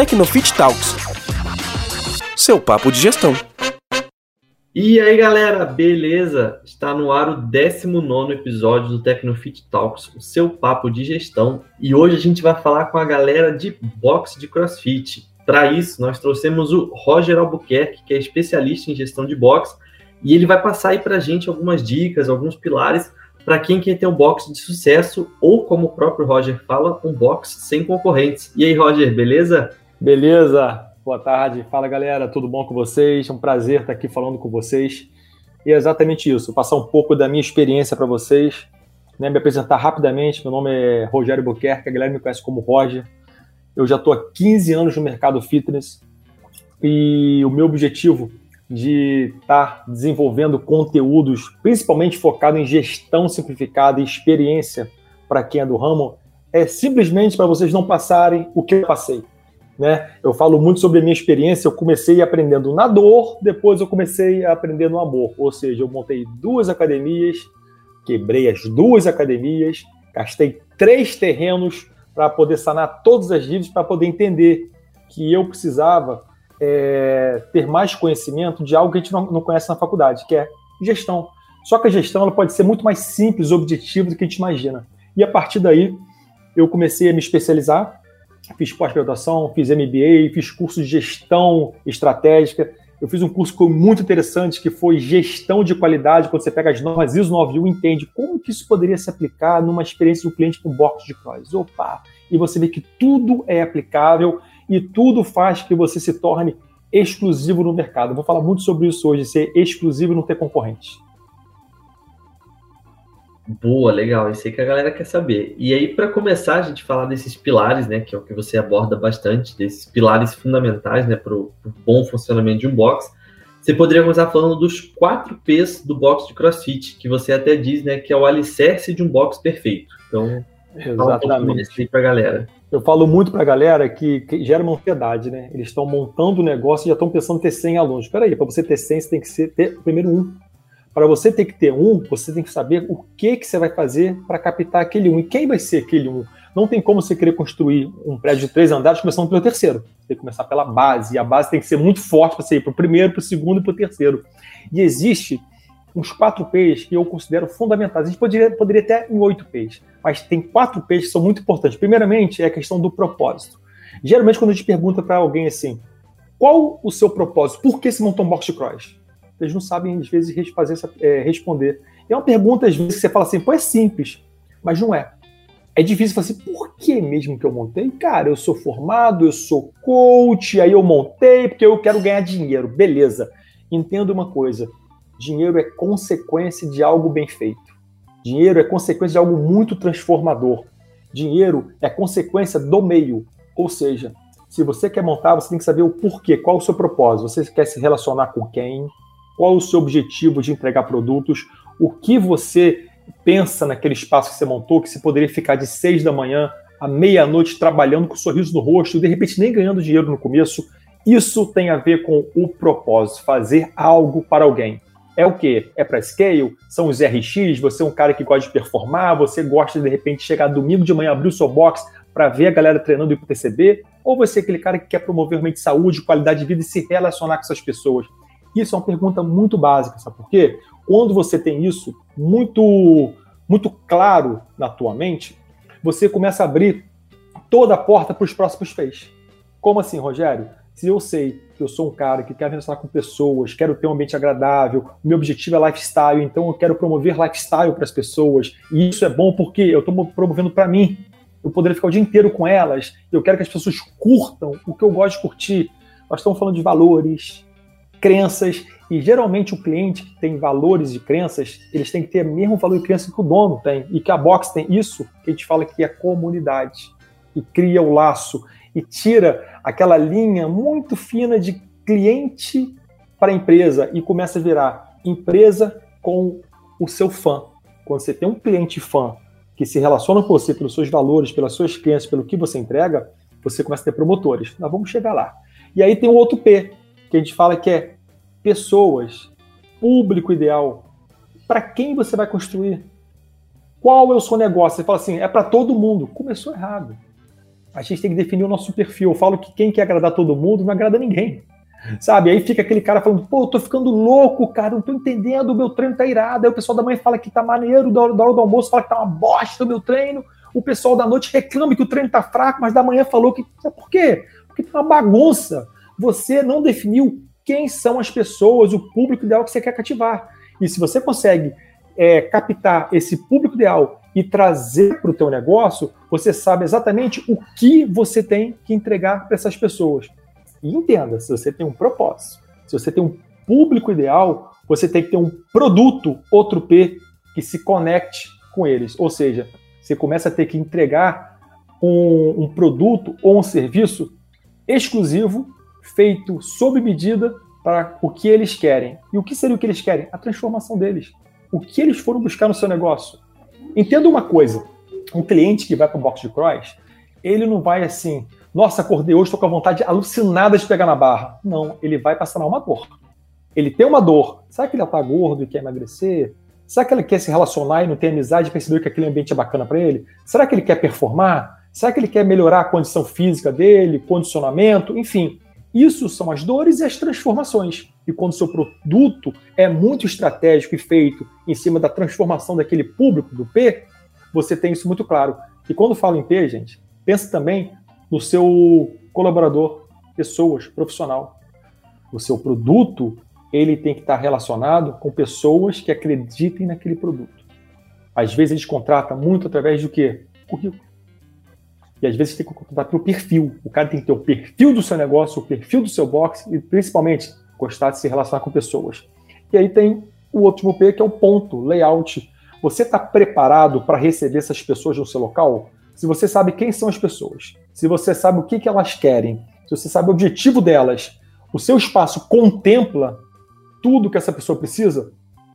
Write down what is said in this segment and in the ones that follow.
Tecnofit Talks. Seu papo de gestão. E aí, galera, beleza? Está no ar o 19 episódio do Tecnofit Talks, o seu papo de gestão. E hoje a gente vai falar com a galera de boxe de crossfit. Para isso, nós trouxemos o Roger Albuquerque, que é especialista em gestão de boxe, e ele vai passar aí para a gente algumas dicas, alguns pilares para quem quer ter um boxe de sucesso ou, como o próprio Roger fala, um boxe sem concorrentes. E aí, Roger, beleza? Beleza. Boa tarde. Fala, galera. Tudo bom com vocês? É um prazer estar aqui falando com vocês. E é exatamente isso, passar um pouco da minha experiência para vocês, né, me apresentar rapidamente. Meu nome é Rogério Buquerque, a galera me conhece como Roger. Eu já estou há 15 anos no mercado fitness e o meu objetivo de estar tá desenvolvendo conteúdos, principalmente focado em gestão simplificada e experiência para quem é do ramo, é simplesmente para vocês não passarem o que eu passei. Né? Eu falo muito sobre a minha experiência. Eu comecei aprendendo na dor, depois eu comecei a aprender no amor. Ou seja, eu montei duas academias, quebrei as duas academias, gastei três terrenos para poder sanar todas as dívidas, para poder entender que eu precisava é, ter mais conhecimento de algo que a gente não, não, conhece na faculdade, que é gestão. Só que a gestão ela pode ser muito mais simples, objetiva do que a gente imagina. E a partir daí, eu comecei a me especializar, fiz pós-graduação, fiz MBA, fiz curso de gestão estratégica. Eu fiz um curso que foi muito interessante, que foi gestão de qualidade, quando você pega as normas ISO 9001 e entende como que isso poderia se aplicar numa experiência do cliente com box de cross. Opa! E você vê que tudo é aplicável e tudo faz que você se torne exclusivo no mercado. Eu vou falar muito sobre isso hoje, ser exclusivo e não ter concorrente. Boa, legal. Isso aí que a galera quer saber. E aí, para começar, a gente falar desses pilares, né, que é o que você aborda bastante, desses pilares fundamentais, né, para o bom funcionamento de um box. Você poderia começar falando dos quatro P's do box de CrossFit, que você até diz, né, que é o alicerce de um box perfeito. Então, Exatamente. Um para galera. Eu falo muito para a galera que, que, gera uma ansiedade, né? Eles estão montando o negócio e já estão pensando em ter 100 alunos. Espera aí, para você ter 100, você tem que ser, ter primeiro um. Para você ter que ter um, você tem que saber o que, que você vai fazer para captar aquele um. E quem vai ser aquele um? Não tem como você querer construir um prédio de três andares começando pelo terceiro. Você tem que começar pela base. E a base tem que ser muito forte para você ir para o primeiro, para o segundo e para o terceiro. E existe uns quatro P's que eu considero fundamentais. A gente poderia, poderia até em oito P's, mas tem quatro P's que são muito importantes. Primeiramente, é a questão do propósito. Geralmente, quando a gente pergunta para alguém assim, qual o seu propósito? Por que se montou um box de cross? Eles não sabem, às vezes, fazer essa, é, responder. É uma pergunta, às vezes, que você fala assim, pô, é simples, mas não é. É difícil falar assim, por que mesmo que eu montei? Cara, eu sou formado, eu sou coach, aí eu montei porque eu quero ganhar dinheiro. Beleza. Entenda uma coisa, dinheiro é consequência de algo bem feito. Dinheiro é consequência de algo muito transformador. Dinheiro é consequência do meio. Ou seja, se você quer montar, você tem que saber o porquê, qual o seu propósito. Você quer se relacionar com quem? Qual o seu objetivo de entregar produtos? O que você pensa naquele espaço que você montou, que você poderia ficar de seis da manhã à meia-noite trabalhando com um sorriso no rosto, de repente nem ganhando dinheiro no começo. Isso tem a ver com o propósito, fazer algo para alguém é o que? É para scale? São os RX? Você é um cara que gosta de performar? Você gosta de, de repente, chegar domingo de manhã, abrir o seu box para ver a galera treinando e TCB? Ou você é aquele cara que quer promover realmente saúde, qualidade de vida e se relacionar com essas pessoas? Isso é uma pergunta muito básica, sabe por quê? Quando você tem isso muito, muito claro na tua mente, você começa a abrir toda a porta para os próximos feitos. Como assim, Rogério? Se eu sei que eu sou um cara que quer relacionar com pessoas, quero ter um ambiente agradável, o meu objetivo é lifestyle, então eu quero promover lifestyle para as pessoas, e isso é bom porque eu estou promovendo para mim. Eu poderia ficar o dia inteiro com elas, eu quero que as pessoas curtam o que eu gosto de curtir. Nós estamos falando de valores, crenças, e geralmente o cliente que tem valores e crenças, eles têm que ter o mesmo valor e crença que o dono tem, e que a Box tem isso, que a gente fala que é comunidade, e cria o laço e tira aquela linha muito fina de cliente para empresa e começa a virar empresa com o seu fã. Quando você tem um cliente fã que se relaciona com você pelos seus valores, pelas suas crenças, pelo que você entrega, você começa a ter promotores. Nós vamos chegar lá. E aí tem o outro P, que a gente fala que é pessoas, público ideal. Para quem você vai construir? Qual é o seu negócio? Você fala assim, é para todo mundo. Começou errado. A gente tem que definir o nosso perfil. Eu falo que quem quer agradar todo mundo não agrada ninguém. Sabe? Aí fica aquele cara falando, pô, eu tô ficando louco, cara, não tô entendendo, o meu treino tá irado. Aí o pessoal da manhã fala que tá maneiro, da hora, da hora do almoço fala que tá uma bosta o meu treino. O pessoal da noite reclama que o treino tá fraco, mas da manhã falou que. Por quê? Porque tá uma bagunça. Você não definiu quem são as pessoas, o público ideal que você quer cativar. E se você consegue é, captar esse público ideal e trazer para o teu negócio, você sabe exatamente o que você tem que entregar para essas pessoas. E entenda, se você tem um propósito, se você tem um público ideal, você tem que ter um produto, outro P, que se conecte com eles. Ou seja, você começa a ter que entregar um, um produto ou um serviço exclusivo, feito sob medida para o que eles querem. E o que seria o que eles querem? A transformação deles. O que eles foram buscar no seu negócio. Entenda uma coisa: um cliente que vai para o box de cross, ele não vai assim, nossa, acordei hoje, estou com a vontade alucinada de pegar na barra. Não, ele vai passar uma dor. Ele tem uma dor. Será que ele está gordo e quer emagrecer? Será que ele quer se relacionar e não tem amizade e perceber que aquele ambiente é bacana para ele? Será que ele quer performar? Será que ele quer melhorar a condição física dele, condicionamento? Enfim, isso são as dores e as transformações. E quando o seu produto é muito estratégico e feito em cima da transformação daquele público, do P, você tem isso muito claro. E quando falo em P, gente, pense também no seu colaborador, pessoas, profissional. O seu produto, ele tem que estar relacionado com pessoas que acreditem naquele produto. Às vezes a gente contrata muito através do quê? Currículo. E às vezes tem que contratar pelo perfil. O cara tem que ter o perfil do seu negócio, o perfil do seu box e principalmente gostar de se relacionar com pessoas. E aí tem o último P, que é o ponto, layout. Você está preparado para receber essas pessoas no seu local? Se você sabe quem são as pessoas, se você sabe o que, que elas querem, se você sabe o objetivo delas, o seu espaço contempla tudo que essa pessoa precisa,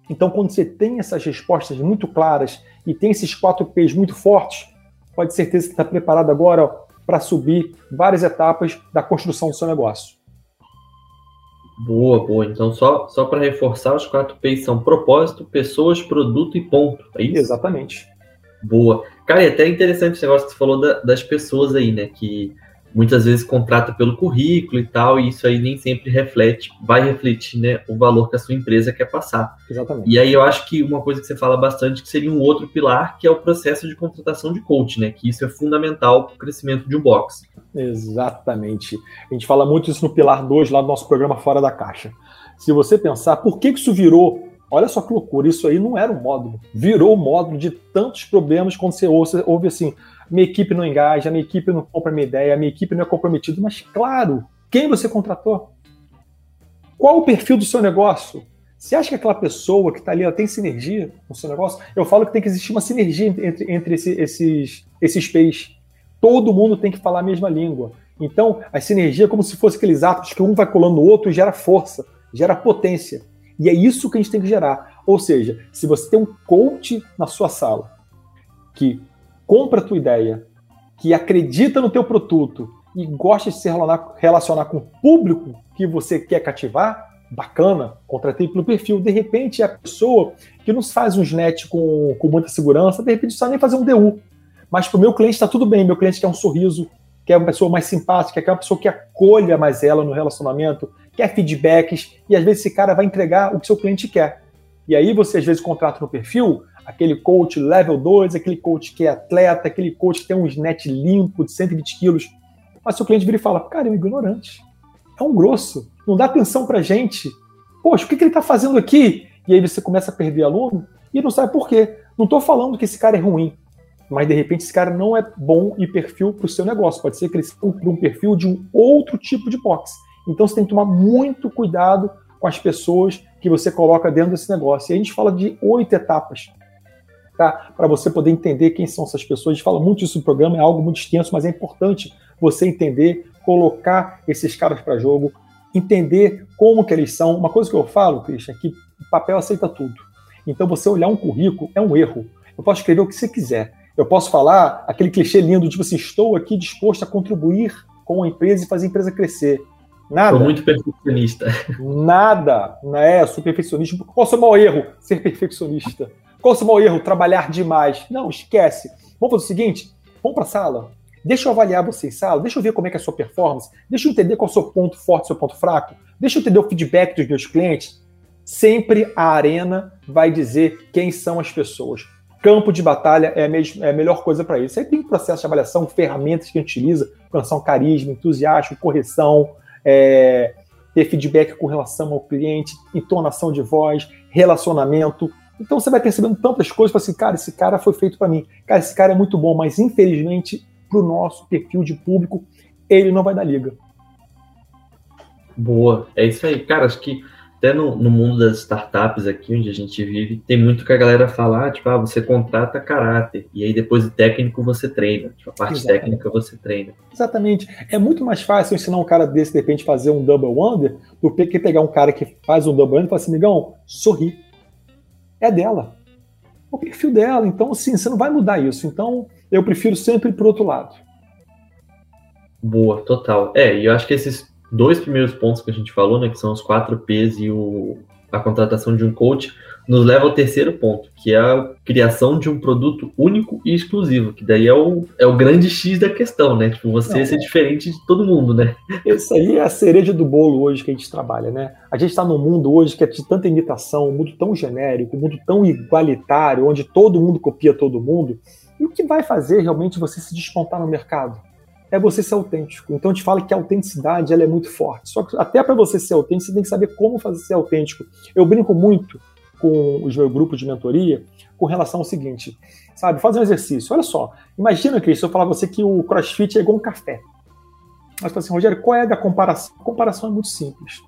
então quando você tem essas respostas muito claras e tem esses quatro P's muito fortes, pode ter certeza que está preparado agora para subir várias etapas da construção do seu negócio. Boa, boa. Então, só, só para reforçar, os quatro P's são propósito, pessoas, produto e ponto. É isso? Exatamente. Boa. Cara, e até interessante esse negócio que você falou da, das pessoas aí, né? Que muitas vezes contrata pelo currículo e tal, e isso aí nem sempre reflete, vai refletir, né, o valor que a sua empresa quer passar. Exatamente. E aí eu acho que uma coisa que você fala bastante que seria um outro pilar, que é o processo de contratação de coach, né? Que isso é fundamental para o crescimento de um box. Exatamente. A gente fala muito isso no pilar 2 lá do nosso programa Fora da Caixa. Se você pensar, por que isso virou Olha só que loucura, isso aí não era um módulo. Virou o módulo de tantos problemas quando você ouve, ouve assim: minha equipe não engaja, minha equipe não compra minha ideia, minha equipe não é comprometida. Mas, claro, quem você contratou? Qual o perfil do seu negócio? Você acha que aquela pessoa que está ali ela tem sinergia com o seu negócio? Eu falo que tem que existir uma sinergia entre, entre esse, esses, esses P's. Todo mundo tem que falar a mesma língua. Então, a sinergia é como se fosse aqueles atos que um vai colando no outro e gera força, gera potência. E é isso que a gente tem que gerar. Ou seja, se você tem um coach na sua sala que compra a tua ideia, que acredita no teu produto e gosta de se relacionar, com o público que você quer cativar, bacana, contratei pelo perfil. De repente, é a pessoa que não faz um net com, com muita segurança, de repente, não sabe nem fazer um DU. Mas para o meu cliente está tudo bem, meu cliente quer um sorriso, quer uma pessoa mais simpática, quer uma pessoa que acolha mais ela no relacionamento, quer feedbacks, e às vezes esse cara vai entregar o que seu cliente quer. E aí você às vezes contrata no perfil aquele coach level 2, aquele coach que é atleta, aquele coach que tem um net limpo de 120 quilos. Mas seu cliente vira e fala, cara, é um ignorante. É um grosso. Não dá atenção pra gente. Poxa, o que, que ele está fazendo aqui? E aí você começa a perder aluno e não sabe por quê. Não estou falando que esse cara é ruim, mas de repente esse cara não é bom e perfil para o seu negócio. Pode ser que ele cumpra um perfil de um outro tipo de box. Então você tem que tomar muito cuidado com as pessoas que você coloca dentro desse negócio. E a gente fala de oito etapas, Para você poder entender quem são essas pessoas. A gente fala muito isso no programa, é algo muito extenso, mas é importante você entender, colocar esses caras para jogo, entender como que eles são. Uma coisa que eu falo, Christian, é que o papel aceita tudo. Então você olhar um currículo é um erro. Eu posso escrever o que você quiser. Eu posso falar aquele clichê lindo, tipo assim, estou aqui disposto a contribuir com a empresa e fazer a empresa crescer. Nada. Sou muito perfeccionista. Nada. Não é, sou perfeccionista. Qual é o seu maior erro? Ser perfeccionista. Qual o seu maior erro? Trabalhar demais. Não, esquece. Vamos fazer o seguinte: vamos para a sala. Deixa eu avaliar você em sala, deixa eu ver como é que é a sua performance, deixa eu entender qual é o seu ponto forte, seu ponto fraco, deixa eu entender o feedback dos meus clientes. Sempre a arena vai dizer quem são as pessoas. Campo de batalha é a, é a melhor coisa para isso. Aí tem processo de avaliação, ferramentas que a gente utiliza, um carisma, entusiasmo, correção, é, ter feedback com relação ao cliente, entonação de voz, relacionamento. Então você vai percebendo tantas coisas, assim, cara, esse cara foi feito para mim. Cara, esse cara é muito bom, mas infelizmente para o nosso perfil de público ele não vai dar liga. Boa, é isso aí, cara. Acho que até no, no, mundo das startups aqui, onde a gente vive, tem muito que a galera fala, ah, tipo, ah, você contrata caráter, e aí depois o técnico você treina, tipo, a parte Exatamente. técnica você treina. Exatamente. É muito mais fácil ensinar um cara desse, de repente, fazer um double under, do que pegar um cara que faz um double under e falar assim, migão, sorri. É dela. O perfil dela. Então, assim, você não vai mudar isso. Então, eu prefiro sempre ir pro outro lado. Boa, total. É, e eu acho que esses dois primeiros pontos que a gente falou, né, que são os quatro P's e o, a contratação de um coach, nos leva ao terceiro ponto, que é a criação de um produto único e exclusivo, que daí é o, é o grande X da questão, né? Tipo, você Não, ser é. diferente de todo mundo, né? Isso aí é a cereja do bolo hoje que a gente trabalha, né? A gente está num mundo hoje que é de tanta imitação, um mundo tão genérico, um mundo tão igualitário, onde todo mundo copia todo mundo. E o que vai fazer realmente você se despontar no mercado? É você ser autêntico. Então a gente fala que a autenticidade ela é muito forte. Só que até para você ser autêntico, você tem que saber como fazer ser autêntico. Eu brinco muito com os meus grupos de mentoria com relação ao seguinte, sabe? Fazer um exercício. Olha só, imagina, Cris, se eu falar você que o CrossFit é igual um café. Mas fala assim, Rogério, qual é a comparação? A comparação é muito simples.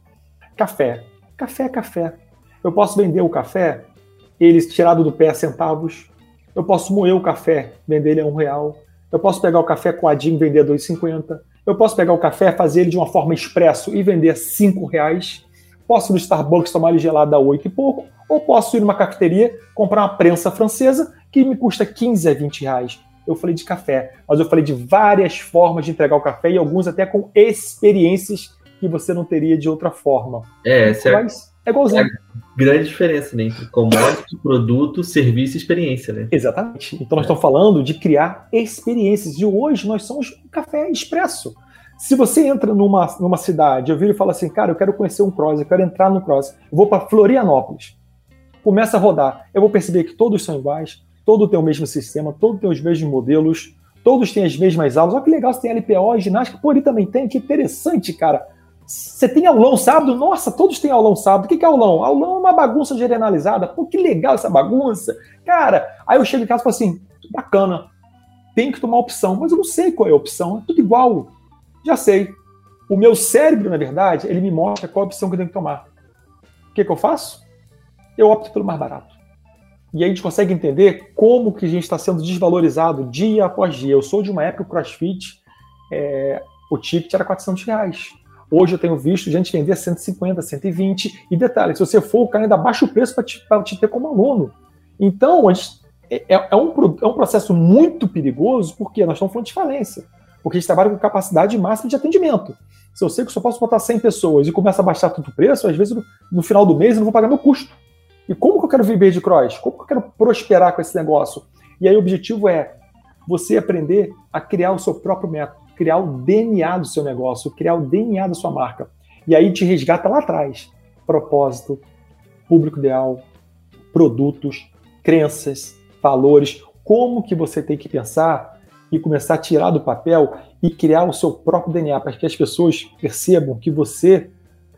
Café. Café é café. Eu posso vender o café, ele tirado do pé a centavos. Eu posso moer o café, vender ele a um real. Eu posso pegar o café coadinho e vender a 2,50. Eu posso pegar o café, fazer ele de uma forma expresso e vender a 5 reais. Posso ir no Starbucks tomar ele gelado a 8 e pouco. Ou posso ir numa cafeteria, comprar uma prensa francesa que me custa 15 a 20 reais. Eu falei de café, mas eu falei de várias formas de entregar o café e alguns até com experiências que você não teria de outra forma. É, certo. É igualzinho. É grande diferença né, entre commodity, produto, serviço e experiência, né? Exatamente. Então nós é. estamos falando de criar experiências. E hoje nós somos um café expresso. Se você entra numa, numa cidade, eu viro e falo assim, cara, eu quero conhecer um cross, eu quero entrar no cross, eu vou para Florianópolis. Começa a rodar. Eu vou perceber que todos são iguais, todos têm o mesmo sistema, todos têm os mesmos modelos, todos têm as mesmas aulas. Olha que legal, você tem LPO, ginástica, pô, ele também tem, que interessante, cara. Você tem aulão sábado? Nossa, todos têm aulão sábado. O que é aulão? Aulão é uma bagunça generalizada. Pô, que legal essa bagunça. Cara, aí eu chego em casa e falo assim: bacana, tem que tomar opção, mas eu não sei qual é a opção, é tudo igual. Já sei. O meu cérebro, na verdade, ele me mostra qual a opção que eu tenho que tomar. O que, que eu faço? Eu opto pelo mais barato. E aí a gente consegue entender como que a gente está sendo desvalorizado dia após dia. Eu sou de uma época o CrossFit, é, o ticket era 400 reais. Hoje eu tenho visto gente vender 150, 120. E detalhe, se você for, o cara ainda baixa o preço para te, te, ter como aluno. Então, é, é, é, um, é um processo muito perigoso, porque nós estamos falando de falência. Porque a gente trabalha com capacidade máxima de atendimento. Se eu sei que só posso botar 100 pessoas e começa a baixar tanto o preço, às vezes no final do mês eu não vou pagar meu custo. E como que eu quero viver de cross? Como que eu quero prosperar com esse negócio? E aí o objetivo é você aprender a criar o seu próprio método criar o DNA do seu negócio, criar o DNA da sua marca. E aí te resgata lá atrás. Propósito, público ideal, produtos, crenças, valores, como que você tem que pensar e começar a tirar do papel e criar o seu próprio DNA para que as pessoas percebam que você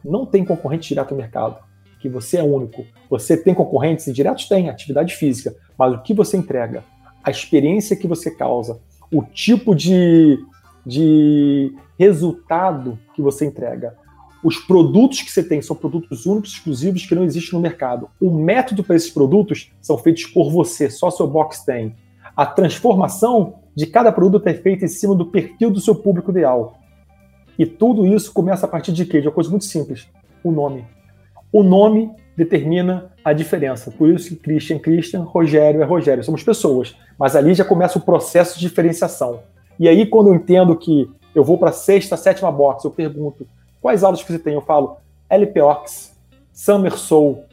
não tem concorrente direto no mercado, que você é único. Você tem concorrentes e diretos tem, atividade física, mas o que você entrega, a experiência que você causa, o tipo de de resultado que você entrega. Os produtos que você tem são produtos únicos, exclusivos, que não existem no mercado. O método para esses produtos são feitos por você, só seu box tem. A transformação de cada produto é feita em cima do perfil do seu público ideal. E tudo isso começa a partir de quê? De uma coisa muito simples: o nome. O nome determina a diferença. Por isso que Christian Christian, Rogério é Rogério. Somos pessoas. Mas ali já começa o processo de diferenciação. E aí, quando eu entendo que eu vou para sexta, sétima box, eu pergunto quais aulas que você tem? Eu falo LPOX, Summer Soul,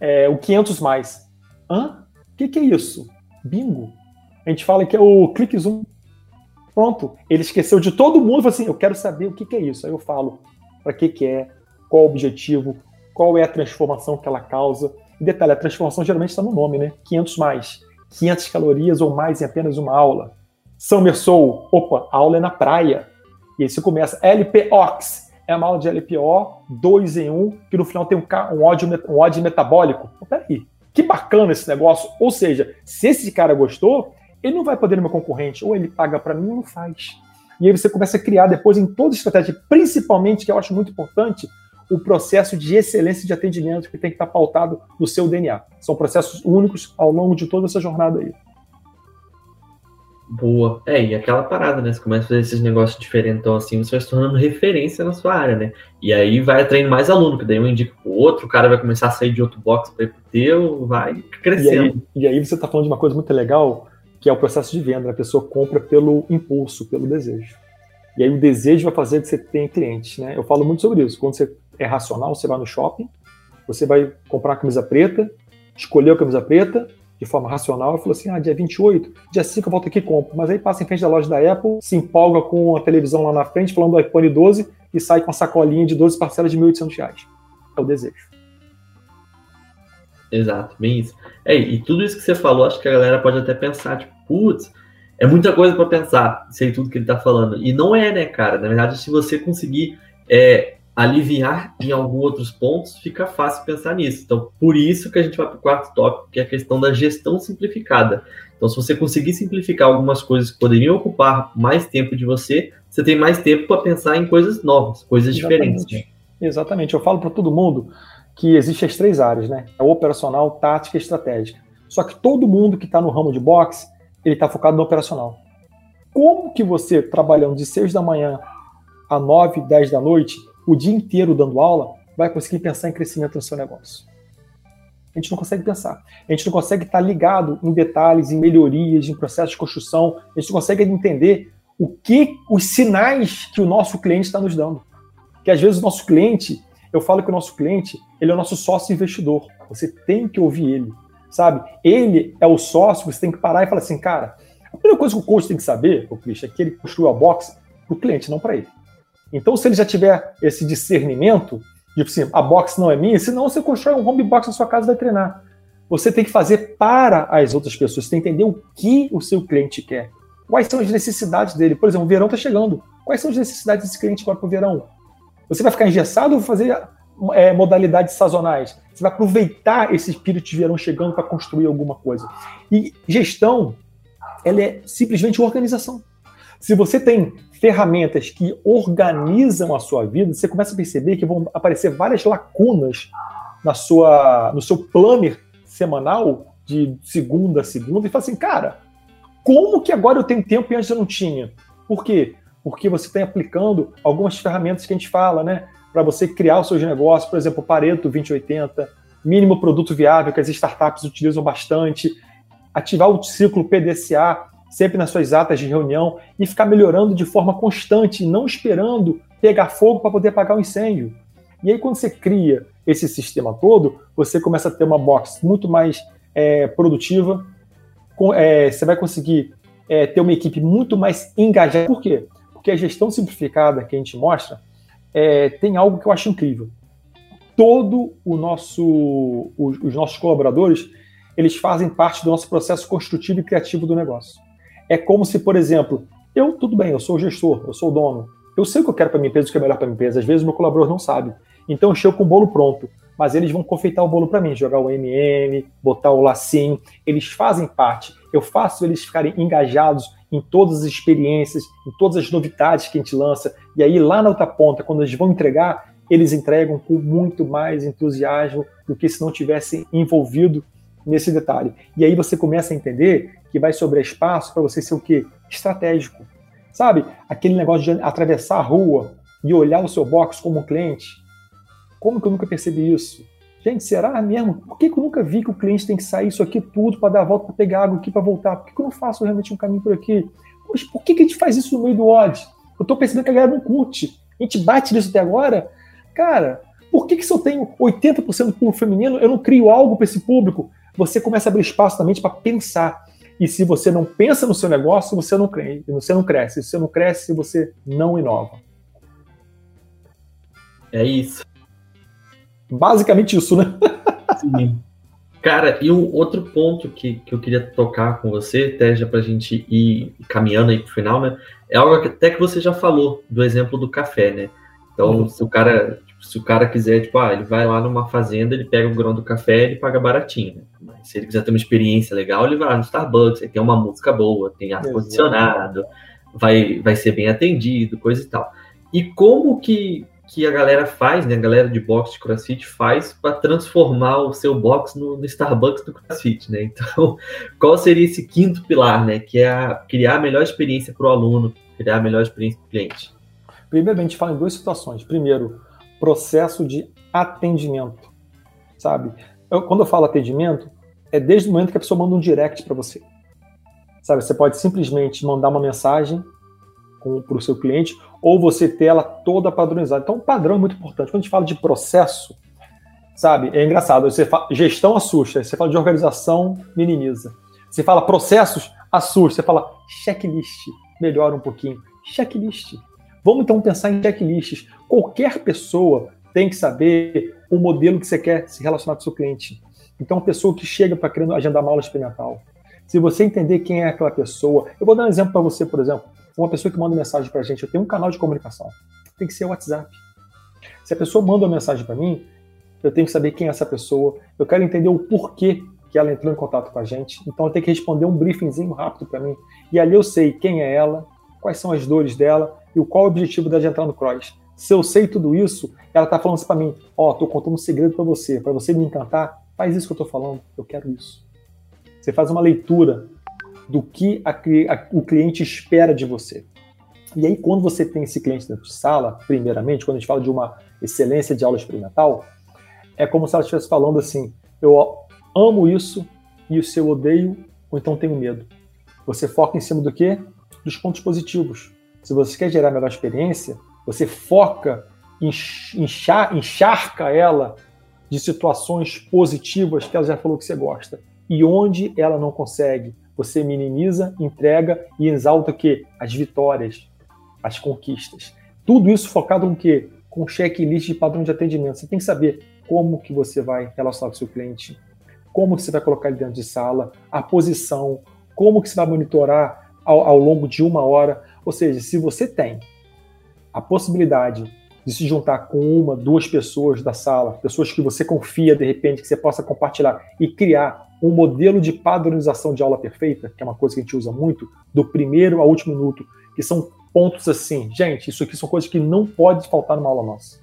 é, o 500 mais. Hã? O que, que, é isso? Bingo. A gente fala que é o clique zoom. Pronto, ele esqueceu de todo mundo, falou assim, eu quero saber o que, que é isso. Aí eu falo, para que que é, qual o objetivo, qual é a transformação que ela causa. E detalhe, a transformação geralmente está no nome, né? 500 mais, 500 calorias ou mais em apenas uma aula. Summer Soul, opa, aula é na praia. E aí você começa, LPOX, é uma aula de LPO, dois em um, que no final tem um, um, ódio, um ódio metabólico. Pô, peraí, que bacana esse negócio. Ou seja, se esse cara gostou, ele não vai poder no meu concorrente, ou ele paga para mim ou não faz. E aí você começa a criar depois em toda a estratégia, principalmente, que eu acho muito importante, o processo de excelência de atendimento que tem que estar pautado no seu DNA. São processos únicos ao longo de toda essa jornada aí. Boa. É, e aquela parada, né? Você começa a fazer esses negócios diferentes, então assim, você vai se tornando referência na sua área, né? E aí vai atraindo mais aluno, que daí um indica pro outro, o cara vai começar a sair de outro box para ir pro teu, vai crescendo. E aí, e aí você tá falando de uma coisa muito legal, que é o processo de venda. A pessoa compra pelo impulso, pelo desejo. E aí o desejo vai fazer que você tenha clientes, né? Eu falo muito sobre isso. Quando você é racional, você vai no shopping, você vai comprar uma camisa preta, escolher a camisa preta, de forma racional, e falou assim: ah, dia 28, dia 5 eu volto aqui e compro. Mas aí passa em frente da loja da Apple, se empolga com a televisão lá na frente, falando do iPhone 12 e sai com a sacolinha de 12 parcelas de R$ 1.800. É o desejo. Exato, bem isso. É, e tudo isso que você falou, acho que a galera pode até pensar, tipo, putz, é muita coisa para pensar, sei tudo que ele tá falando. E não é, né, cara? Na verdade, se você conseguir é, aliviar em alguns outros pontos, fica fácil pensar nisso. Então, por isso que a gente vai para o quarto tópico, que é a questão da gestão simplificada. Então, se você conseguir simplificar algumas coisas que poderiam ocupar mais tempo de você, você tem mais tempo para pensar em coisas novas, coisas Exatamente. diferentes. Exatamente. Eu falo para todo mundo que existem as três áreas, né? A operacional, tática e estratégica. Só que todo mundo que está no ramo de boxe, ele está focado no operacional. Como que você, trabalhando de 6 da manhã a 9, 10 da noite, o dia inteiro dando aula, vai conseguir pensar em crescimento no seu negócio. A gente não consegue pensar. A gente não consegue estar ligado em detalhes, em melhorias, em processo de construção. A gente não consegue entender o que os sinais que o nosso cliente está nos dando. Que às vezes o nosso cliente, eu falo que o nosso cliente, ele é o nosso sócio investidor. Você tem que ouvir ele, sabe? Ele é o sócio, você tem que parar e falar assim, cara, a primeira coisa que o coach tem que saber, o Christian, é que ele construiu a box para o cliente, não para ele. Então, se ele já tiver esse discernimento, de assim, a box não é minha, senão você constrói um home box na sua casa e vai treinar. Você tem que fazer para as outras pessoas, você tem que entender o que o seu cliente quer. Quais são as necessidades dele? Por exemplo, o verão está chegando. Quais são as necessidades desse cliente agora para o verão? Você vai ficar engessado ou fazer é, modalidades sazonais? Você vai aproveitar esse espírito de verão chegando para construir alguma coisa. E gestão, ela é simplesmente organização. Se você tem ferramentas que organizam a sua vida, você começa a perceber que vão aparecer várias lacunas na sua, no seu planner semanal de segunda a segunda e fala assim, cara, como que agora eu tenho tempo e antes eu não tinha? Por quê? Porque você está aplicando algumas ferramentas que a gente fala, né? Para você criar os seus negócios, por exemplo, Pareto 2080, mínimo produto viável, que as startups utilizam bastante, ativar o ciclo PDCA, sempre nas suas atas de reunião e ficar melhorando de forma constante, não esperando pegar fogo para poder apagar o um incêndio. E aí, quando você cria esse sistema todo, você começa a ter uma box muito mais é, produtiva, com, é, você vai conseguir é, ter uma equipe muito mais engajada. Por quê? Porque a gestão simplificada que a gente mostra é, tem algo que eu acho incrível. Todo o nosso, os, os nossos colaboradores, eles fazem parte do nosso processo construtivo e criativo do negócio. É como se, por exemplo, eu, tudo bem, eu sou o gestor, eu sou o dono. Eu sei o que eu quero para minha empresa, o que é melhor para minha empresa. Às vezes o meu colaborador não sabe. Então eu chego com o bolo pronto. Mas eles vão confeitar o bolo para mim, jogar o MM, botar o lacinho. Eles fazem parte. Eu faço eles ficarem engajados em todas as experiências, em todas as novidades que a gente lança. E aí, lá na outra ponta, quando eles vão entregar, eles entregam com muito mais entusiasmo do que se não tivessem envolvido nesse detalhe. E aí você começa a entender que vai sobrar espaço para você ser o quê? Estratégico. Sabe? Aquele negócio de atravessar a rua e olhar o seu box como um cliente. Como que eu nunca percebi isso? Gente, será mesmo? Por que, que eu nunca vi que o cliente tem que sair isso aqui tudo para dar a volta, para pegar água aqui, para voltar? Por que, que eu não faço realmente um caminho por aqui? Poxa, por que, que a gente faz isso no meio do ódio? Eu estou percebendo que a galera não curte. A gente bate nisso até agora. Cara, por que, que se eu tenho 80% do público feminino, eu não crio algo para esse público? Você começa a abrir espaço também para pensar E se você não pensa no seu negócio, você não cresce. Você não cresce. Se você não cresce, você não inova. É isso. Basicamente isso, né? Sim. Cara, e um outro ponto que, que eu queria tocar com você, até já para a gente ir caminhando aí para o final, né? É algo que até que você já falou, do exemplo do café, né? Então, uhum. se o cara se o cara quiser, tipo, ah, ele vai lá numa fazenda, ele pega o grão do café, ele paga baratinho. Né? Mas se ele quiser ter uma experiência legal, ele vai lá no Starbucks, aí tem uma música boa, tem ar-condicionado, vai, vai ser bem atendido, coisa e tal. E como que, que a galera faz, né? A galera de box de CrossFit faz para transformar o seu box no, no, Starbucks do CrossFit, né? Então, qual seria esse quinto pilar, né? Que é a, criar a melhor experiência para o aluno, criar a melhor experiência para o cliente. Primeiro, a gente fala em duas situações. Primeiro, processo de atendimento, sabe? Eu, quando eu falo atendimento, é desde o momento que a pessoa manda um direct para você. Sabe, você pode simplesmente mandar uma mensagem para o seu cliente ou você ter ela toda padronizada. Então, o padrão é muito importante. Quando a gente fala de processo, sabe, é engraçado. Você fala, gestão assusta, você fala de organização, minimiza. Você fala processos, assusta. Você fala checklist, melhora um pouquinho. Checklist. Vamos então pensar em checklists. Qualquer pessoa tem que saber o modelo que você quer se relacionar com o seu cliente. Então, a pessoa que chega para querendo agendar uma aula experimental. Se você entender quem é aquela pessoa, eu vou dar um exemplo para você, por exemplo, uma pessoa que manda mensagem para a gente, eu tenho um canal de comunicação, tem que ser o WhatsApp. Se a pessoa manda uma mensagem para mim, eu tenho que saber quem é essa pessoa, eu quero entender o porquê que ela entrou em contato com a gente, então eu tenho que responder um briefingzinho rápido para mim, e ali eu sei quem é ela, quais são as dores dela, e qual o objetivo dela de entrar no cross. Se eu sei tudo isso, ela está falando assim para mim: Ó, oh, tô contando um segredo para você, para você me encantar, faz isso que eu tô falando, eu quero isso. Você faz uma leitura do que a, a, o cliente espera de você. E aí, quando você tem esse cliente dentro de sala, primeiramente, quando a gente fala de uma excelência de aula experimental, é como se ela estivesse falando assim: eu amo isso e o seu odeio, ou então tenho medo. Você foca em cima do quê? Dos pontos positivos. Se você quer gerar a melhor experiência, você foca, encharca ela de situações positivas que ela já falou que você gosta. E onde ela não consegue, você minimiza, entrega e exalta o quê? As vitórias, as conquistas. Tudo isso focado no quê? Com checklist de padrão de atendimento. Você tem que saber como que você vai relacionar com o seu cliente, como que você vai colocar ele dentro de sala, a posição, como que você vai monitorar ao, ao longo de uma hora. Ou seja, se você tem a possibilidade de se juntar com uma, duas pessoas da sala, pessoas que você confia de repente, que você possa compartilhar e criar um modelo de padronização de aula perfeita, que é uma coisa que a gente usa muito, do primeiro ao último minuto, que são pontos assim, gente, isso aqui são coisas que não pode faltar numa aula nossa.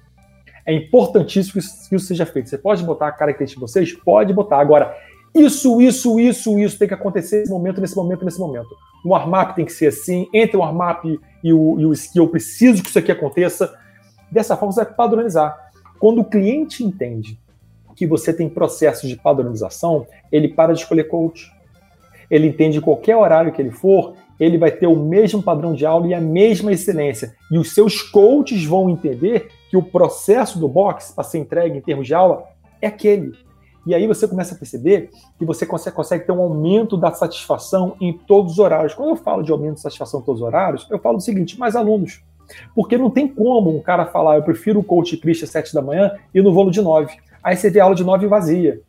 É importantíssimo que isso, seja feito. Você pode botar a característica de vocês? Pode botar. Agora, isso, isso, isso, isso tem que acontecer nesse momento, nesse momento, nesse momento. O warm-up tem que ser assim, entre o warm-up e o, e o skill, eu preciso que isso aqui aconteça. Dessa forma, você vai padronizar. Quando o cliente entende que você tem processos de padronização, ele para de escolher coach. Ele entende qualquer horário que ele for, ele vai ter o mesmo padrão de aula e a mesma excelência. E os seus coaches vão entender que o processo do box para ser entregue em termos de aula é aquele. E aí você começa a perceber que você consegue, consegue, ter um aumento da satisfação em todos os horários. Quando eu falo de aumento de satisfação em todos os horários, eu falo o seguinte: mais alunos. Porque não tem como um cara falar, eu prefiro o coach Christian às 7 da manhã e no voo de 9. Aí você vê a aula de 9 vazia.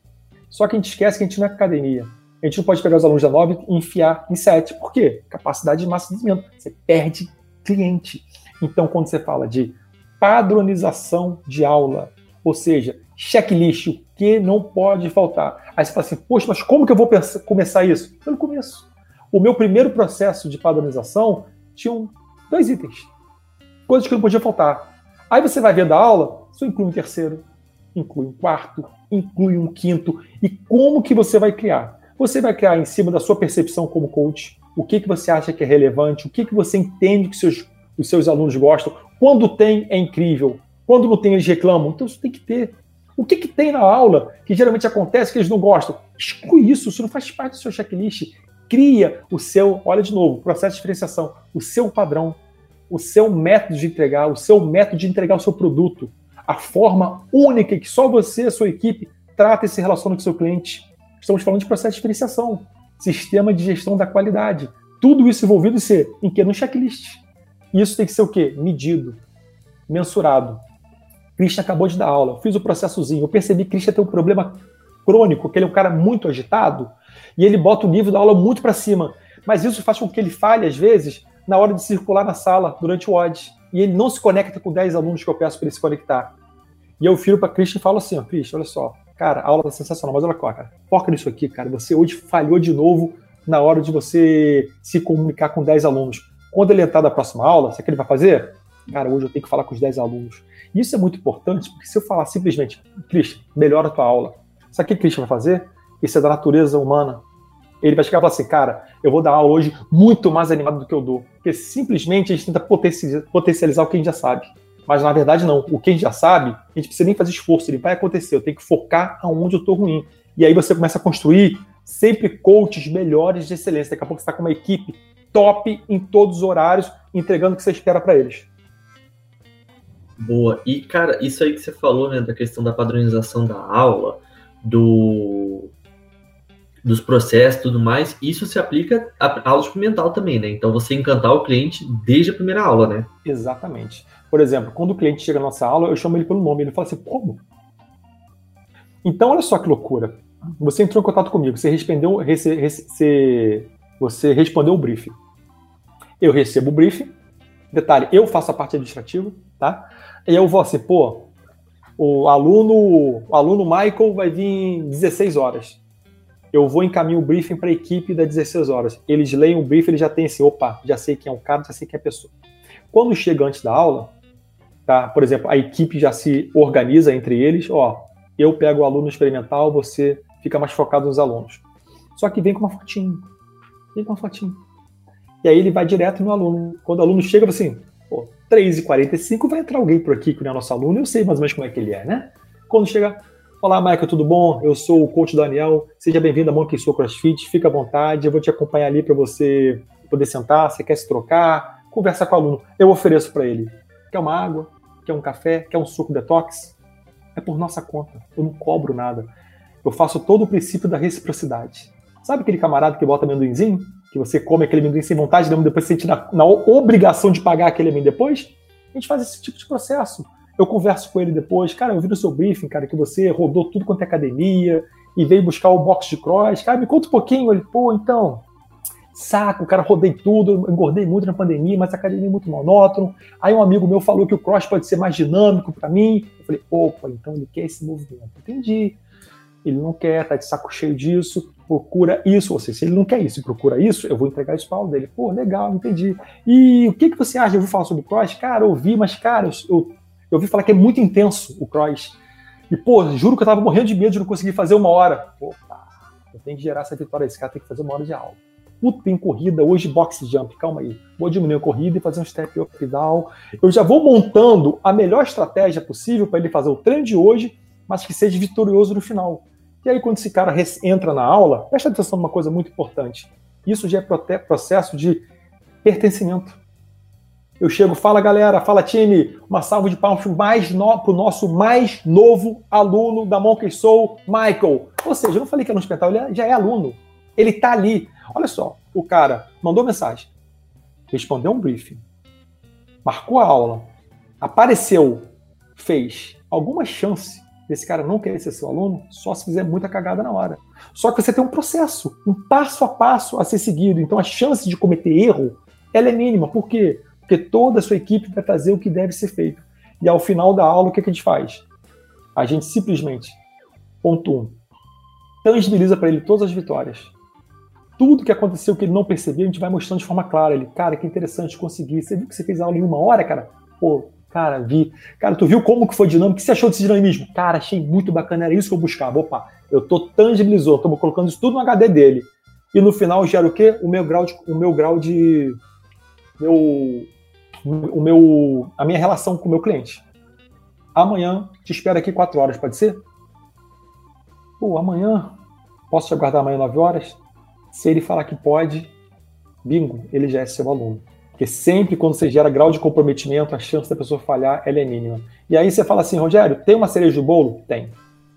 Só que a gente esquece que a gente não é academia. A gente não pode pegar os alunos da 9 e enfiar em 7. Por quê? Capacidade de massa de desenvolvimento. Você perde cliente. Então, quando você fala de padronização de aula, ou seja, checklist, o que não pode faltar. Aí você fala assim, poxa, mas como que eu vou começar isso? Pelo começo. O meu primeiro processo de padronização tinha dois itens, coisas que não podiam faltar. Aí você vai ver da aula, só inclui um terceiro, inclui um quarto, inclui um quinto. E como que você vai criar? Você vai criar em cima da sua percepção como coach, o que, que você acha que é relevante, o que, que você entende que seus, os seus alunos gostam. Quando tem, é incrível. Quando não tem, eles reclamam. Então isso tem que ter. O que, que tem na aula que geralmente acontece que eles não gostam? Exclui isso, isso não faz parte do seu checklist. Cria o seu, olha de novo, processo de diferenciação, o seu padrão, o seu método de entregar, o seu método de entregar o seu produto, a forma única que só você e a sua equipe trata e se relaciona com o seu cliente. Estamos falando de processo de diferenciação. sistema de gestão da qualidade. Tudo isso envolvido em ser em que? No checklist. Isso tem que ser o quê? Medido, mensurado. Christian acabou de dar aula, fiz o processozinho, eu percebi que Christian tem um problema crônico, que ele é um cara muito agitado, e ele bota o nível da aula muito para cima. Mas isso faz com que ele falhe, às vezes, na hora de circular na sala, durante o OD. E ele não se conecta com 10 alunos que eu peço para ele se conectar. E eu viro para Christian e falo assim, ó, Christian, olha só, cara, a aula tá sensacional, mas olha só, cara, foca nisso aqui, cara, você hoje falhou de novo na hora de você se comunicar com 10 alunos. Quando ele entrar da próxima aula, sabe o que ele vai fazer? Cara, hoje eu tenho que falar com os 10 alunos. Isso é muito importante, porque se eu falar simplesmente, Christian, melhora a tua aula, sabe o que o Christian vai fazer? Isso é da natureza humana. Ele vai chegar e falar assim, cara, eu vou dar aula hoje muito mais animado do que eu dou. Porque simplesmente a gente tenta potencializar o que a gente já sabe. Mas na verdade não. O que a gente já sabe, a gente precisa nem fazer esforço, ele vai acontecer. Eu tenho que focar aonde eu estou ruim. E aí você começa a construir sempre coaches melhores de excelência. Daqui a pouco você está com uma equipe top em todos os horários, entregando o que você espera para eles. Boa. E, cara, isso aí que você falou, né, da questão da padronização da aula, do dos processos tudo mais, isso se aplica à aula experimental também, né? Então você encantar o cliente desde a primeira aula, né? Exatamente. Por exemplo, quando o cliente chega na nossa aula, eu chamo ele pelo nome, ele fala assim, como? Então, olha só que loucura. Você entrou em contato comigo, você respondeu, você respondeu o briefing. Eu recebo o briefing, detalhe, eu faço a parte administrativa, tá? E eu vou assim, pô, o aluno, o aluno Michael vai vir 16 horas. Eu vou encaminhar o briefing para a equipe das 16 horas. Eles leem o briefing, eles já têm assim, opa, já sei quem é o cara, já sei quem é a pessoa. Quando chega antes da aula, tá? Por exemplo, a equipe já se organiza entre eles, ó, eu pego o aluno experimental, você fica mais focado nos alunos. Só que vem com uma fotinho. Vem com uma fotinho. E aí ele vai direto no aluno. Quando o aluno chega, assim, 3h45 vai entrar alguém por aqui que não é nosso aluno, eu sei mais ou menos como é que ele é, né? Quando chega, olá, Michael, tudo bom? Eu sou o coach Daniel, seja bem-vindo a Monkey Soul CrossFit, fica à vontade, eu vou te acompanhar ali para você poder sentar, você quer se trocar, conversar com o aluno. Eu ofereço para ele. Quer uma água? Quer um café? Quer um suco detox? É por nossa conta, eu não cobro nada. Eu faço todo o princípio da reciprocidade. Sabe aquele camarada que bota amendoinzinho? Que você come aquele amendoim sem vontade, depois você sente na, na obrigação de pagar aquele amendoim depois, a gente faz esse tipo de processo. Eu converso com ele depois, cara, eu vi no seu briefing, cara, que você rodou tudo quanto é academia e veio buscar o box de cross. Cara, me conta um pouquinho. Ele, pô, então, saco, cara, rodei tudo, engordei muito na pandemia, mas a academia é muito monótono. Aí um amigo meu falou que o cross pode ser mais dinâmico para mim. Eu falei, opa, então ele quer esse movimento. Entendi. Ele não quer, tá de saco cheio disso procura isso, ou seja, se ele não quer isso e procura isso, eu vou entregar isso para o dele. Pô, legal, entendi. E o que, que você acha? Eu vou falar sobre o cross? Cara, ouvi, mas, cara, eu, eu ouvi falar que é muito intenso o cross. E, pô, juro que eu tava morrendo de medo de não conseguir fazer uma hora. Opa, eu tenho que gerar essa vitória. Esse cara tem que fazer uma hora de aula. Puta, tem corrida hoje, box jump, calma aí. Vou diminuir a corrida e fazer um step up down. Eu já vou montando a melhor estratégia possível para ele fazer o treino de hoje, mas que seja vitorioso no final. E aí, quando esse cara entra na aula, presta atenção numa coisa muito importante. Isso já é processo de pertencimento. Eu chego, fala galera, fala time, uma salva de palmas no, para o nosso mais novo aluno da Monkey Soul, Michael. Ou seja, eu não falei que era um espetáculo, ele já é aluno. Ele está ali. Olha só, o cara mandou mensagem, respondeu um briefing, marcou a aula, apareceu, fez alguma chance esse cara não quer ser seu aluno, só se fizer muita cagada na hora. Só que você tem um processo, um passo a passo a ser seguido. Então a chance de cometer erro, ela é mínima. Por quê? Porque toda a sua equipe vai fazer o que deve ser feito. E ao final da aula, o que, é que a gente faz? A gente simplesmente, ponto um, tangibiliza para ele todas as vitórias. Tudo que aconteceu que ele não percebeu, a gente vai mostrando de forma clara. Ele, cara, que interessante, consegui. Você viu que você fez aula em uma hora, cara? Pô, Cara, vi. Cara, tu viu como que foi dinâmico? O que você achou desse dinamismo? Cara, achei muito bacana, era isso que eu buscava. Opa, eu tô tangibilizou, tô colocando isso tudo no HD dele. E no final gera o quê? O meu grau de. O meu grau de. Meu, o meu, a minha relação com o meu cliente. Amanhã te espero aqui 4 horas, pode ser? Pô, amanhã. Posso te aguardar amanhã 9 horas? Se ele falar que pode, bingo, ele já é seu aluno. Porque sempre quando você gera grau de comprometimento, a chance da pessoa falhar é mínima. E aí você fala assim, Rogério, tem uma cereja do bolo? Tem.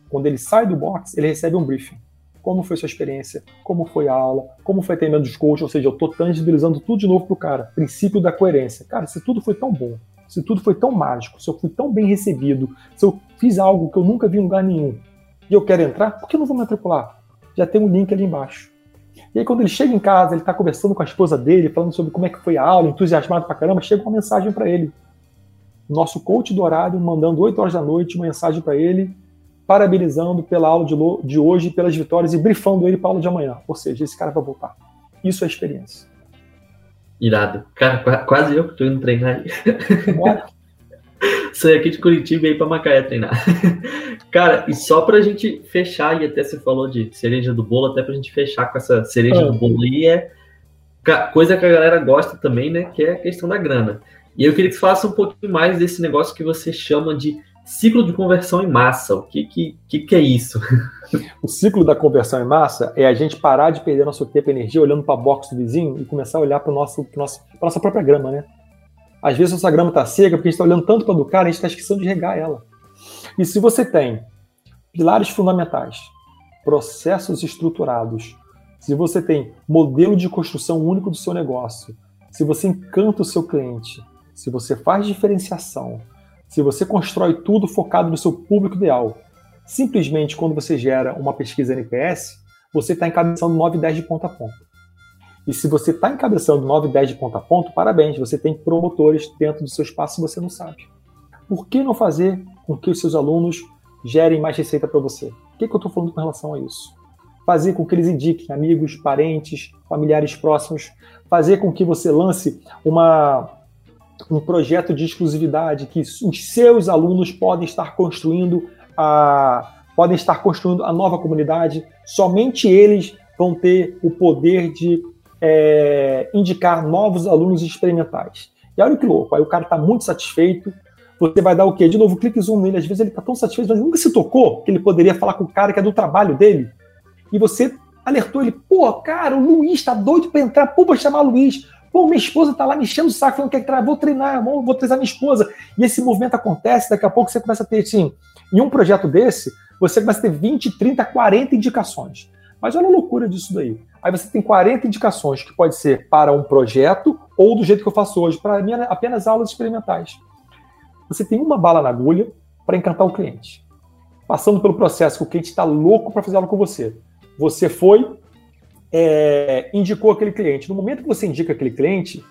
Quando ele sai do box, ele recebe um briefing. como foi sua experiência, como foi a aula, como foi atendimento dos coaches, ou seja, eu estou tangibilizando tudo de novo pro cara. Princípio da coerência. Cara, se tudo foi tão bom, se tudo foi tão mágico, se eu fui tão bem recebido, se eu fiz algo que eu nunca vi em lugar nenhum e eu quero entrar, por que eu não vou me matricular? Já tem um link ali embaixo. E aí, quando ele chega em casa, ele está conversando com a esposa dele, falando sobre como é que foi a aula, entusiasmado pra caramba, chega uma mensagem para ele. Nosso coach do horário mandando 8 horas da noite uma mensagem para ele, parabenizando pela aula de, hoje, pelas vitórias e brifando ele para a aula de amanhã. Ou seja, esse cara vai voltar. Isso é experiência. Irado. Cara, quase eu que tô indo treinar aí. Saí aqui de Curitiba e ir pra Macaé treinar. Cara, e só pra gente fechar, e até você falou de cereja do bolo, até pra gente fechar com essa cereja ah. do bolo aí, é coisa que a galera gosta também, né? Que é a questão da grana. E eu queria que você falasse um pouquinho mais desse negócio que você chama de ciclo de conversão em massa. O que, que, que, que é isso? O ciclo da conversão em massa é a gente parar de perder nosso tempo e energia olhando para a box do vizinho e começar a olhar para nosso, nosso, nossa própria grama, né? Às vezes nossa grama está seca porque a gente está olhando tanto para do cara, a gente está esquecendo de regar ela. E se você tem pilares fundamentais, processos estruturados, se você tem modelo de construção único do seu negócio, se você encanta o seu cliente, se você faz diferenciação, se você constrói tudo focado no seu público ideal, simplesmente quando você gera uma pesquisa NPS, você está encabeçando 9 e 10 de ponta a ponta. E se você está encabeçando 9 e 10 de ponta a ponta, parabéns, você tem promotores dentro do seu espaço e você não sabe. Por que não fazer com que os seus alunos gerem mais receita para você? O que, que eu estou falando com relação a isso? Fazer com que eles indiquem amigos, parentes, familiares próximos, fazer com que você lance uma, um projeto de exclusividade que os seus alunos podem estar construindo a podem estar construindo a nova comunidade. Somente eles vão ter o poder de é, indicar novos alunos experimentais. E olha que louco, aí o cara está muito satisfeito. Você vai dar o quê? De novo, clique zoom nele. Às vezes ele está tão satisfeito, mas nunca se tocou que ele poderia falar com o cara que é do trabalho dele. E você alertou ele, pô, cara, o Luiz tá doido para entrar, pô, vou chamar o Luiz. Pô, minha esposa tá lá me enchendo o saco, falando que quer vou treinar, vou treinar minha esposa. E esse movimento acontece, daqui a pouco você começa a ter, assim, em um projeto desse, você começa a ter 20, 30, 40 indicações. Mas olha a loucura disso daí. Aí você tem 40 indicações, que pode ser para um projeto ou do jeito que eu faço hoje, para apenas aulas experimentais. Você tem uma bala na agulha para encantar o cliente. Passando pelo processo que o cliente está louco para fazer aula com você. Você foi, é, indicou aquele cliente. No momento que você indica aquele cliente,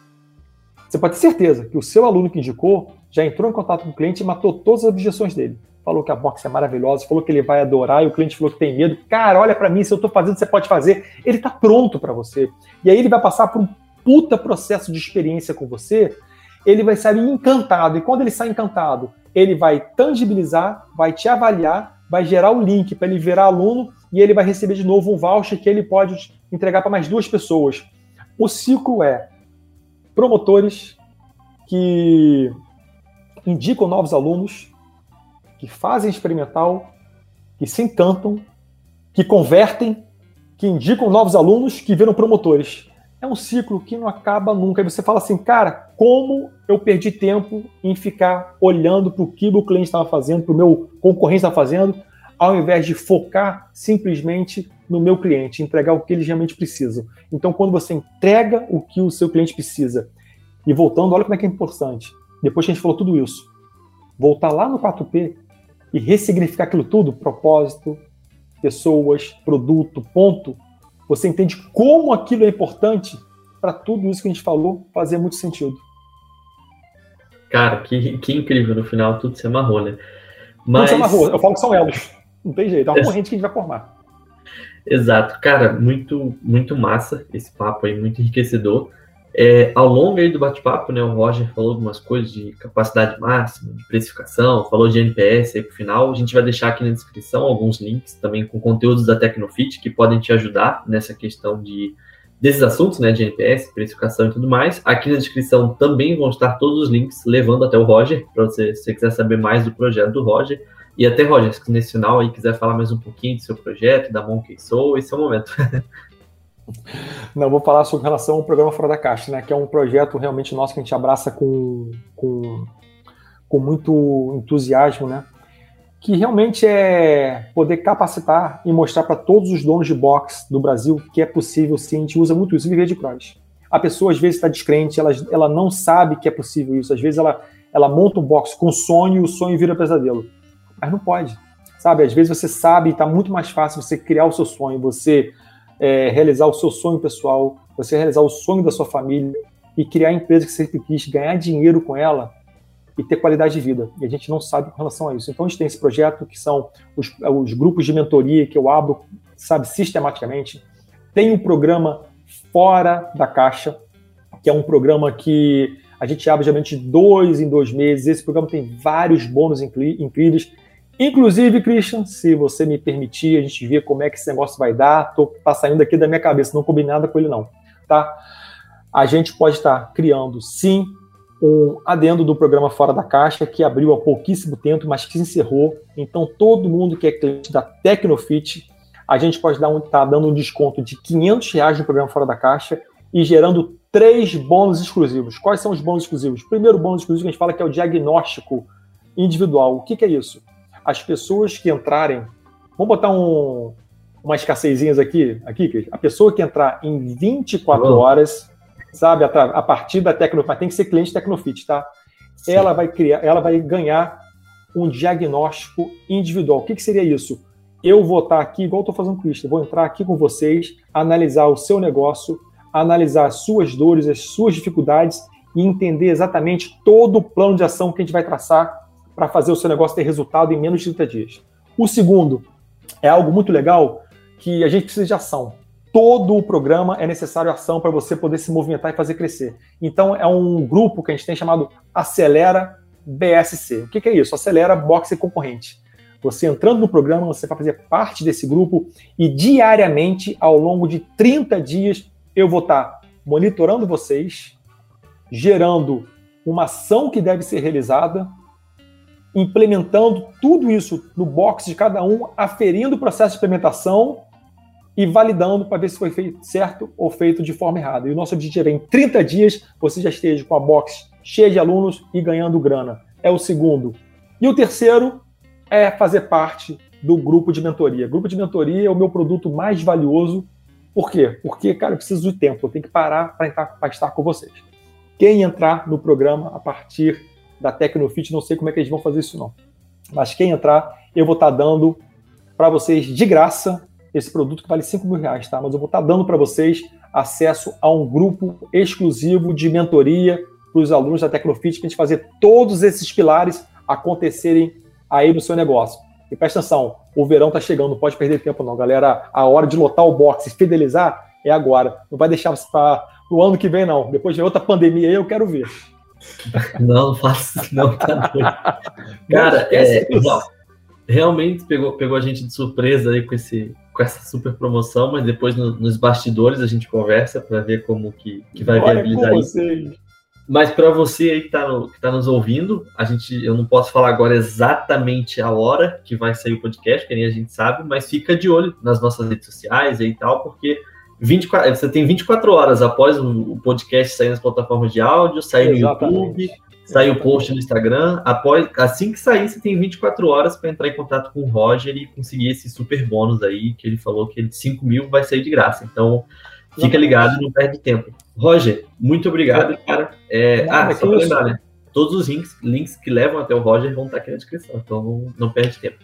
você pode ter certeza que o seu aluno que indicou já entrou em contato com o cliente e matou todas as objeções dele. Falou que a box é maravilhosa, falou que ele vai adorar e o cliente falou que tem medo. Cara, olha para mim, se eu estou fazendo, você pode fazer. Ele está pronto para você. E aí ele vai passar por um puta processo de experiência com você. Ele vai sair encantado. E quando ele sai encantado, ele vai tangibilizar, vai te avaliar, vai gerar o link para ele virar aluno e ele vai receber de novo um voucher que ele pode entregar para mais duas pessoas. O ciclo é promotores que indicam novos alunos, que fazem experimental, que se encantam, que convertem, que indicam novos alunos, que viram promotores. É um ciclo que não acaba nunca. Aí você fala assim, cara, como eu perdi tempo em ficar olhando para o que o cliente estava fazendo, para o meu concorrente estava fazendo, ao invés de focar simplesmente no meu cliente, entregar o que eles realmente precisam. Então, quando você entrega o que o seu cliente precisa, e voltando, olha como é que é importante, depois que a gente falou tudo isso, voltar lá no 4P e ressignificar aquilo tudo, propósito, pessoas, produto, ponto, você entende como aquilo é importante para tudo isso que a gente falou fazer muito sentido. Cara, que, que incrível, no final tudo se amarrou, né? Mas... Tudo se amarrou, eu falo que são elos. Não tem jeito, é uma corrente que a gente vai formar. Exato, cara, muito, muito massa esse papo aí, muito enriquecedor. É, ao longo aí do bate-papo, né, o Roger falou algumas coisas de capacidade máxima, de precificação, falou de NPS aí pro final. A gente vai deixar aqui na descrição alguns links também com conteúdos da Tecnofit que podem te ajudar nessa questão de desses assuntos, né, de NPS, precificação e tudo mais. Aqui na descrição também vão estar todos os links levando até o Roger, para você, se você quiser saber mais do projeto do Roger. E até, Roger, se nesse final aí quiser falar mais um pouquinho do seu projeto, da Monkey Soul, esse é o momento. Não, vou falar sobre relação ao programa Fora da Caixa, né? Que é um projeto realmente nosso que a gente abraça com, com, com muito entusiasmo, né? que realmente é poder capacitar e mostrar para todos os donos de box do Brasil que é possível sim, a gente usa muito isso, viver de cross. A pessoa às vezes está descrente, ela, ela não sabe que é possível isso, às vezes ela, ela monta um box com sonho e o sonho vira pesadelo. Mas não pode, sabe? Às vezes você sabe está muito mais fácil você criar o seu sonho, você é, realizar o seu sonho pessoal, você realizar o sonho da sua família e criar a empresa que você quis, ganhar dinheiro com ela e ter qualidade de vida. E a gente não sabe com relação a isso. Então a gente tem esse projeto que são os, os grupos de mentoria que eu abro, sabe, sistematicamente. Tem um programa Fora da Caixa, que é um programa que a gente abre geralmente dois em dois meses. Esse programa tem vários bônus incríveis. Inclusive, Christian, se você me permitir, a gente ver como é que esse negócio vai dar. Tô, tá saindo aqui da minha cabeça, não combinei nada com ele, não. Tá? A gente pode estar criando, sim, um adendo do programa Fora da Caixa, que abriu há pouquíssimo tempo, mas que se encerrou. Então, todo mundo que é cliente da Tecnofit, a gente pode estar um, tá dando um desconto de 500 reais no programa Fora da Caixa e gerando três bônus exclusivos. Quais são os bônus exclusivos? Primeiro bônus exclusivo que a gente fala que é o diagnóstico individual. O que, que é isso? As pessoas que entrarem, vamos botar um, umas escassezinhas aqui, aqui, a pessoa que entrar em 24 horas sabe, a, a partir da Tecnofit, mas tem que ser cliente Tecnofit, tá? Sim. Ela vai criar, ela vai ganhar um diagnóstico individual. O que, que seria isso? Eu vou estar aqui, igual estou fazendo com isso, vou entrar aqui com vocês, analisar o seu negócio, analisar as suas dores, as suas dificuldades e entender exatamente todo o plano de ação que a gente vai traçar para fazer o seu negócio ter resultado em menos de 30 dias. O segundo é algo muito legal que a gente precisa de ação todo o programa é necessário ação para você poder se movimentar e fazer crescer. Então, é um grupo que a gente tem chamado Acelera BSC. O que, que é isso? Acelera Boxe Concorrente. Você entrando no programa, você vai fazer parte desse grupo e diariamente, ao longo de 30 dias, eu vou estar monitorando vocês, gerando uma ação que deve ser realizada, implementando tudo isso no box de cada um, aferindo o processo de implementação e validando para ver se foi feito certo ou feito de forma errada. E o nosso objetivo é em 30 dias você já esteja com a box cheia de alunos e ganhando grana. É o segundo. E o terceiro é fazer parte do grupo de mentoria. Grupo de mentoria é o meu produto mais valioso. Por quê? Porque, cara, eu preciso de tempo, eu tenho que parar para estar com vocês. Quem entrar no programa a partir da Tecnofit, não sei como é que eles vão fazer isso não. Mas quem entrar, eu vou estar dando para vocês de graça esse produto que vale 5 mil reais, tá? Mas eu vou estar dando para vocês acesso a um grupo exclusivo de mentoria para os alunos da Tecnofit, para a gente fazer todos esses pilares acontecerem aí no seu negócio. E presta atenção, o verão está chegando, não pode perder tempo não, galera. A hora de lotar o box e fidelizar é agora. Não vai deixar para o ano que vem, não. Depois de outra pandemia aí, eu quero ver. Não, faço não, tá Cara, é, realmente pegou, pegou a gente de surpresa aí com esse, com essa super promoção, mas depois no, nos bastidores a gente conversa para ver como que, que vai Olha viabilizar isso. Mas para você aí que está tá nos ouvindo, a gente, eu não posso falar agora exatamente a hora que vai sair o podcast, que nem a gente sabe, mas fica de olho nas nossas redes sociais e tal, porque 24, você tem 24 horas após o, podcast sair nas plataformas de áudio, sair Exatamente. no YouTube, Sai o post no Instagram. Após, assim que sair, você tem 24 horas para entrar em contato com o Roger e conseguir esse super bônus aí, que ele falou que de 5 mil vai sair de graça. Então, fica ligado, não perde tempo. Roger, muito obrigado, cara. É, ah, só para lembrar, né? Todos os links, links que levam até o Roger vão estar aqui na descrição, então não, não perde tempo.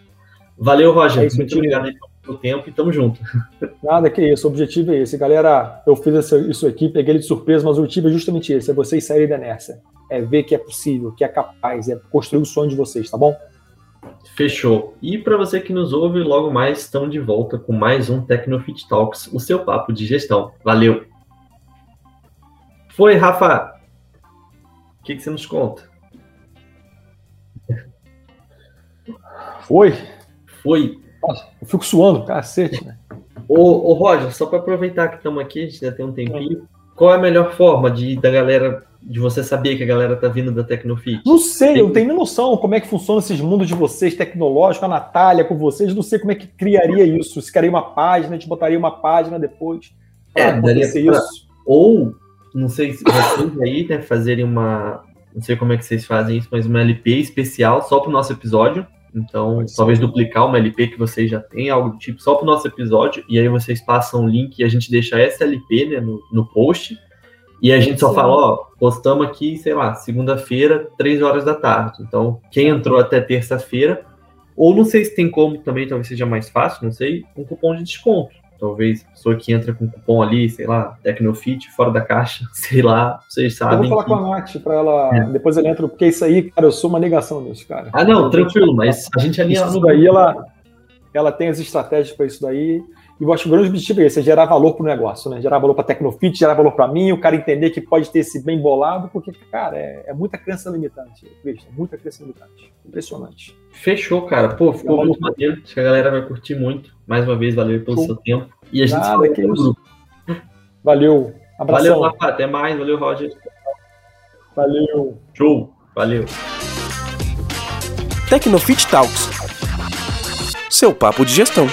Valeu, Roger. É isso, muito obrigado aí pelo tempo e tamo junto. Nada que isso, o objetivo é esse. Galera, eu fiz isso aqui, peguei ele de surpresa, mas o objetivo é justamente esse, é vocês saírem da inércia é ver que é possível, que é capaz, é construir o sonho de vocês, tá bom? Fechou. E para você que nos ouve, logo mais estamos de volta com mais um Tecnofit Talks, o seu papo de gestão. Valeu! Foi, Rafa! O que, que você nos conta? Foi? Foi. Nossa, eu fico suando, cacete, né? Ô, ô Roger, só para aproveitar que estamos aqui, a gente já tem um tempinho, qual é a melhor forma de da galera de você saber que a galera tá vindo da Tecnofit? Não sei, eu não tenho nem noção como é que funciona esses mundos de vocês tecnológicos, a Natália com vocês, não sei como é que criaria isso. Se criaria uma página, a gente botaria uma página depois. É, daria pra... isso. Ou, não sei se vocês aí, né, fazerem uma. Não sei como é que vocês fazem isso, mas uma LP especial só pro nosso episódio. Então, talvez duplicar uma LP que vocês já têm, algo do tipo, só para o nosso episódio, e aí vocês passam o link e a gente deixa essa LP né, no, no post. E a gente só fala, ó, postamos aqui, sei lá, segunda-feira, três horas da tarde. Então, quem entrou até terça-feira, ou não sei se tem como também, talvez seja mais fácil, não sei, um cupom de desconto. Talvez a pessoa que entra com cupom ali, sei lá, Tecnofit, fora da caixa, sei lá, vocês sabem. Eu vou falar que... com a Nath para ela. É. Depois ela entra, porque isso aí, cara, eu sou uma negação nisso, cara. Ah, não, tranquilo, mas a gente alinha Isso daí, ela, ela tem as estratégias para isso daí. E eu acho que o grande objetivo é esse, é gerar valor para o negócio, né? Gerar valor para a Tecnofit, gerar valor para mim, o cara entender que pode ter esse bem bolado, porque, cara, é, é muita crença limitante, Cristo, muita crença limitante. Impressionante. Fechou, cara. Pô, ficou muito maneiro. Acho que a galera vai curtir muito. Mais uma vez, valeu pelo Show. seu tempo. E a gente Nada, se no grupo. Valeu. Abração. Valeu, Rafa. Até mais. Valeu, Roger. Valeu. Show. Valeu. Tecnofit Talks. Seu papo de gestão.